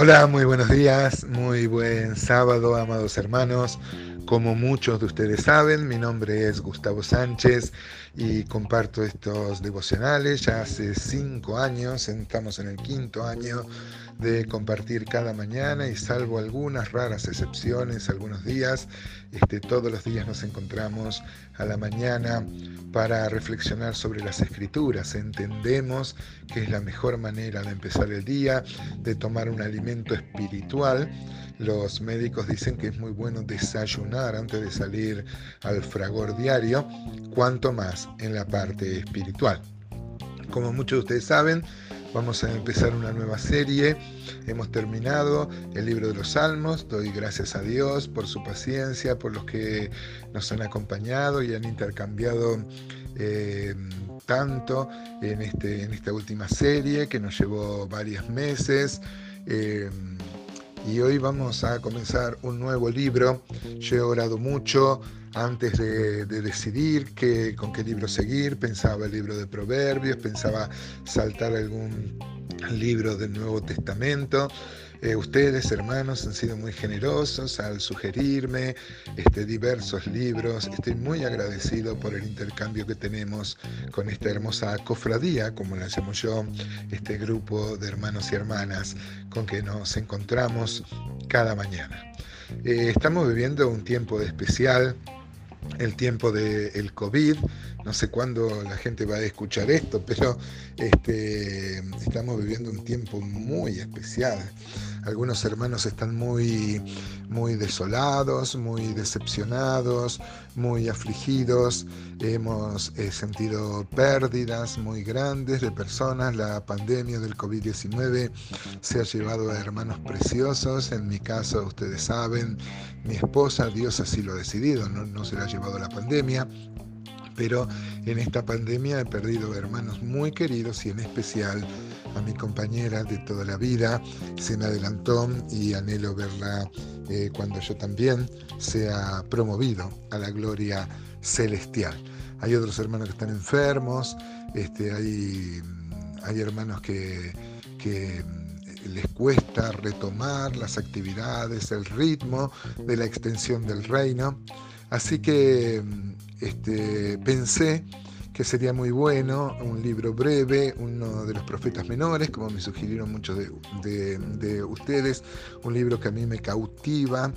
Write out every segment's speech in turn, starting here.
Hola, muy buenos días, muy buen sábado, amados hermanos. Como muchos de ustedes saben, mi nombre es Gustavo Sánchez y comparto estos devocionales ya hace cinco años, estamos en el quinto año de compartir cada mañana y salvo algunas raras excepciones, algunos días, este, todos los días nos encontramos a la mañana para reflexionar sobre las escrituras. Entendemos que es la mejor manera de empezar el día, de tomar un alimento espiritual. Los médicos dicen que es muy bueno desayunar antes de salir al fragor diario, cuanto más en la parte espiritual. Como muchos de ustedes saben, Vamos a empezar una nueva serie. Hemos terminado el libro de los Salmos. Doy gracias a Dios por su paciencia, por los que nos han acompañado y han intercambiado eh, tanto en, este, en esta última serie que nos llevó varios meses. Eh, y hoy vamos a comenzar un nuevo libro. Yo he orado mucho antes de, decidir qué, con qué libro seguir. Pensaba el libro de Proverbios, pensaba saltar algún libro del Nuevo Testamento. Eh, ustedes, hermanos, han sido muy generosos al sugerirme este, diversos libros. Estoy muy agradecido por el intercambio que tenemos con esta hermosa cofradía, como la llamo yo, este grupo de hermanos y hermanas con que nos encontramos cada mañana. Eh, estamos viviendo un tiempo especial el tiempo del COVID. No sé cuándo la gente va a escuchar esto, pero este, estamos viviendo un tiempo muy especial. Algunos hermanos están muy, muy desolados, muy decepcionados, muy afligidos. Hemos eh, sentido pérdidas muy grandes de personas. La pandemia del COVID-19 se ha llevado a hermanos preciosos. En mi caso, ustedes saben, mi esposa, Dios así lo ha decidido, no, no se la ha llevado la pandemia pero en esta pandemia he perdido hermanos muy queridos y en especial a mi compañera de toda la vida. Se me adelantó y anhelo verla eh, cuando yo también sea promovido a la gloria celestial. Hay otros hermanos que están enfermos, este, hay, hay hermanos que, que les cuesta retomar las actividades, el ritmo de la extensión del reino. Así que este, pensé que sería muy bueno un libro breve, uno de los profetas menores, como me sugirieron muchos de, ustedes, un libro que a mí me cautiva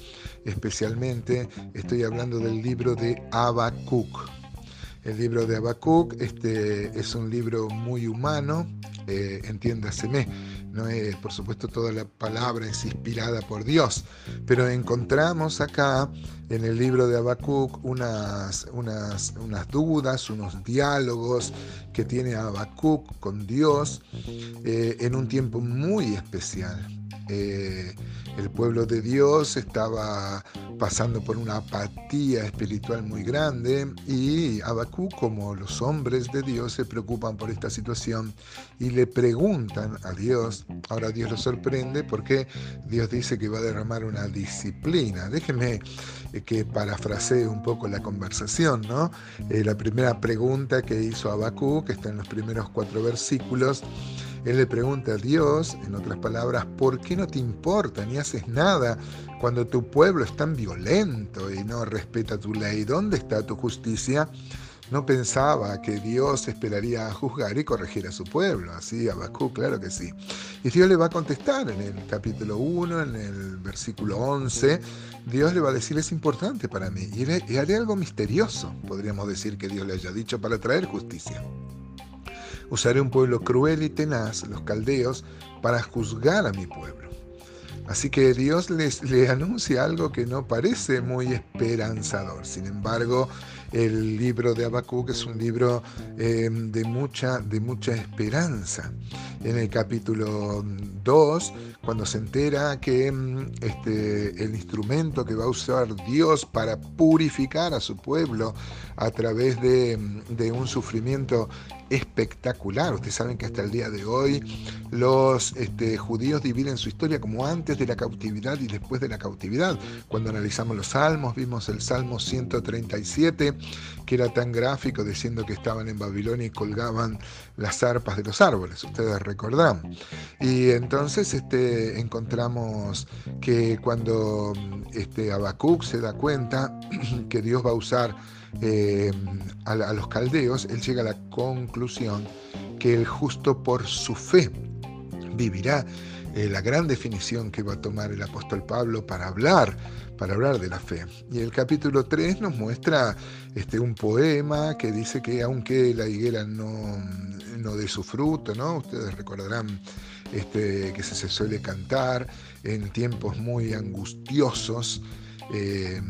especialmente. Estoy hablando del libro de Habacuc. El libro de Habacuc este, es un libro muy humano, eh, entiéndaseme no es, por supuesto, toda la palabra es inspirada por Dios, pero encontramos acá en el libro de Habacuc unas, unas, unas dudas, unos diálogos que tiene Habacuc con Dios eh, en un tiempo muy especial. Eh, el pueblo de Dios estaba pasando por una apatía espiritual muy grande y Abacú, como los hombres de Dios, se preocupan por esta situación y le preguntan a Dios. Ahora Dios lo sorprende porque Dios dice que va a derramar una disciplina. Déjenme eh, que parafrasee un poco la conversación, ¿no? Eh, la primera pregunta que hizo Abacú, que está en los primeros cuatro versículos, él le pregunta a Dios, en otras palabras, ¿por qué no te importa ni haces nada cuando tu pueblo es tan violento y no respeta tu ley? ¿Dónde está tu justicia? No pensaba que Dios esperaría a juzgar y corregir a su pueblo. Así, Abacú, claro que sí. Y Dios le va a contestar en el capítulo 1, en el versículo 11. Dios le va a decir, es importante para mí. Y haré algo misterioso, podríamos decir que Dios le haya dicho, para traer justicia. Usaré un pueblo cruel y tenaz, los caldeos, para juzgar a mi pueblo. Así que Dios les, le anuncia algo que no parece muy esperanzador. Sin embargo, el libro de Habacuc es un libro eh, de, mucha, de mucha esperanza. En el capítulo 2, cuando se entera que mm, este, el instrumento que va a usar Dios para purificar a su pueblo a través de, mm, de un sufrimiento espectacular. Ustedes saben que hasta el día de hoy los este, judíos dividen su historia como antes de la cautividad y después de la cautividad. Cuando analizamos los salmos, vimos el Salmo 137, que era tan gráfico diciendo que estaban en Babilonia y colgaban las arpas de los árboles. Ustedes recordarán. Y entonces este, encontramos que cuando este, se da cuenta que Dios va a usar eh, a, los caldeos, él llega a la conclusión que el justo por su fe vivirá. Eh, la gran definición que va a tomar el apóstol Pablo para hablar, para hablar de la fe. Y el capítulo 3 nos muestra este, un poema que dice que aunque la higuera no, no dé su fruto, ¿no? Ustedes recordarán este, que se, suele cantar en tiempos muy angustiosos. Eh,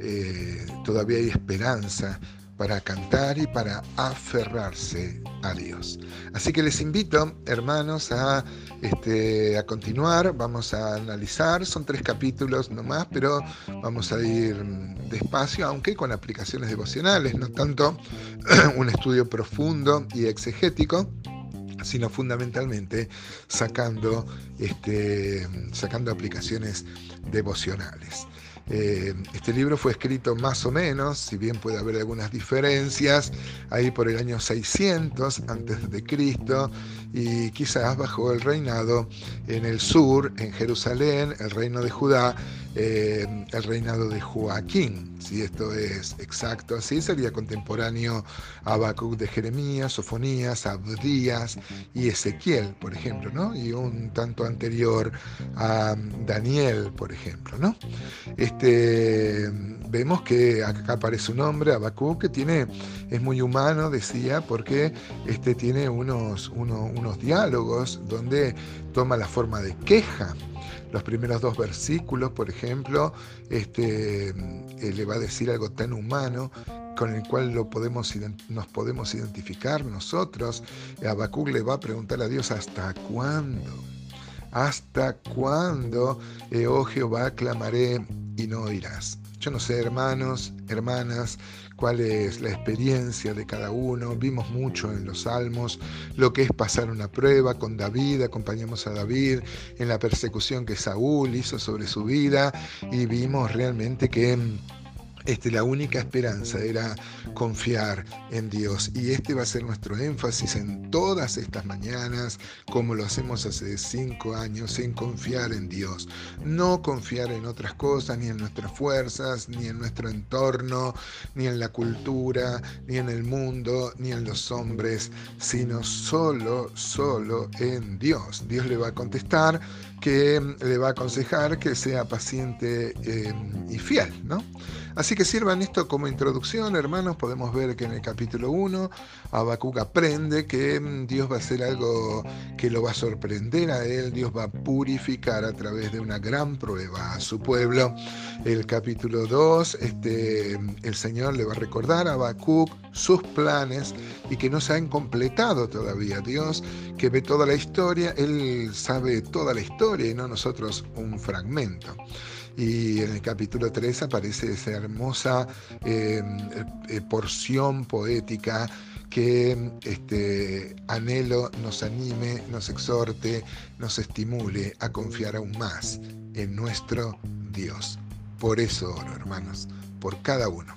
eh, todavía hay esperanza para cantar y para aferrarse a Dios. Así que les invito, hermanos, a, este, a continuar. Vamos a analizar, son tres capítulos nomás, pero vamos a ir despacio, aunque con aplicaciones devocionales, no tanto un estudio profundo y exegético sino fundamentalmente sacando, este, sacando aplicaciones devocionales. Eh, este libro fue escrito más o menos, si bien puede haber algunas diferencias, ahí por el año 600 antes de Cristo y quizás bajo el reinado en el sur, en Jerusalén, el reino de Judá, eh, el reinado de Joaquín. Si esto es exacto así, sería contemporáneo a Habacuc de Jeremías, Sofonías, Abdías y Ezequiel, por ejemplo, ¿no? y un tanto anterior a Daniel, por ejemplo. ¿no? Este, vemos que acá aparece un hombre, Habacuc, que tiene, es muy humano, decía, porque este, tiene unos, unos diálogos donde toma la forma de queja los primeros dos versículos, por ejemplo, este, eh, le va a decir algo tan humano con el cual lo podemos, nos podemos identificar nosotros. Habacuc le va a preguntar a Dios hasta cuándo. ¿Hasta cuándo, eh, oh Jehová, clamaré y no oirás? Yo no sé, hermanos, hermanas, cuál es la experiencia de cada uno. Vimos mucho en los salmos lo que es pasar una prueba con David, acompañamos a David en la persecución que Saúl hizo sobre su vida y vimos realmente que este, la única esperanza era confiar en Dios y este va a ser nuestro énfasis en todas estas mañanas, como lo hacemos hace cinco años, en confiar en Dios. No confiar en otras cosas, ni en nuestras fuerzas, ni en nuestro entorno, ni en la cultura, ni en el mundo, ni en los hombres, sino solo, solo en Dios. Dios le va a contestar que le va a aconsejar que sea paciente eh, y fiel, ¿no? Así que sirvan esto como introducción, hermanos. Podemos ver que en el capítulo 1 Habacuc aprende que mm, Dios va a hacer algo que lo va a sorprender a él. Dios va a purificar a través de una gran prueba a su pueblo. El capítulo 2, este, el Señor le va a recordar a Habacuc sus planes y que no se han completado todavía. Dios que ve toda la historia, Él sabe toda la historia y no nosotros un fragmento y en el capítulo 3 aparece esa hermosa eh, eh, porción poética que este, anhelo nos anime, nos exhorte, nos estimule a confiar aún más en nuestro Dios. Por eso oro, hermanos, por cada uno.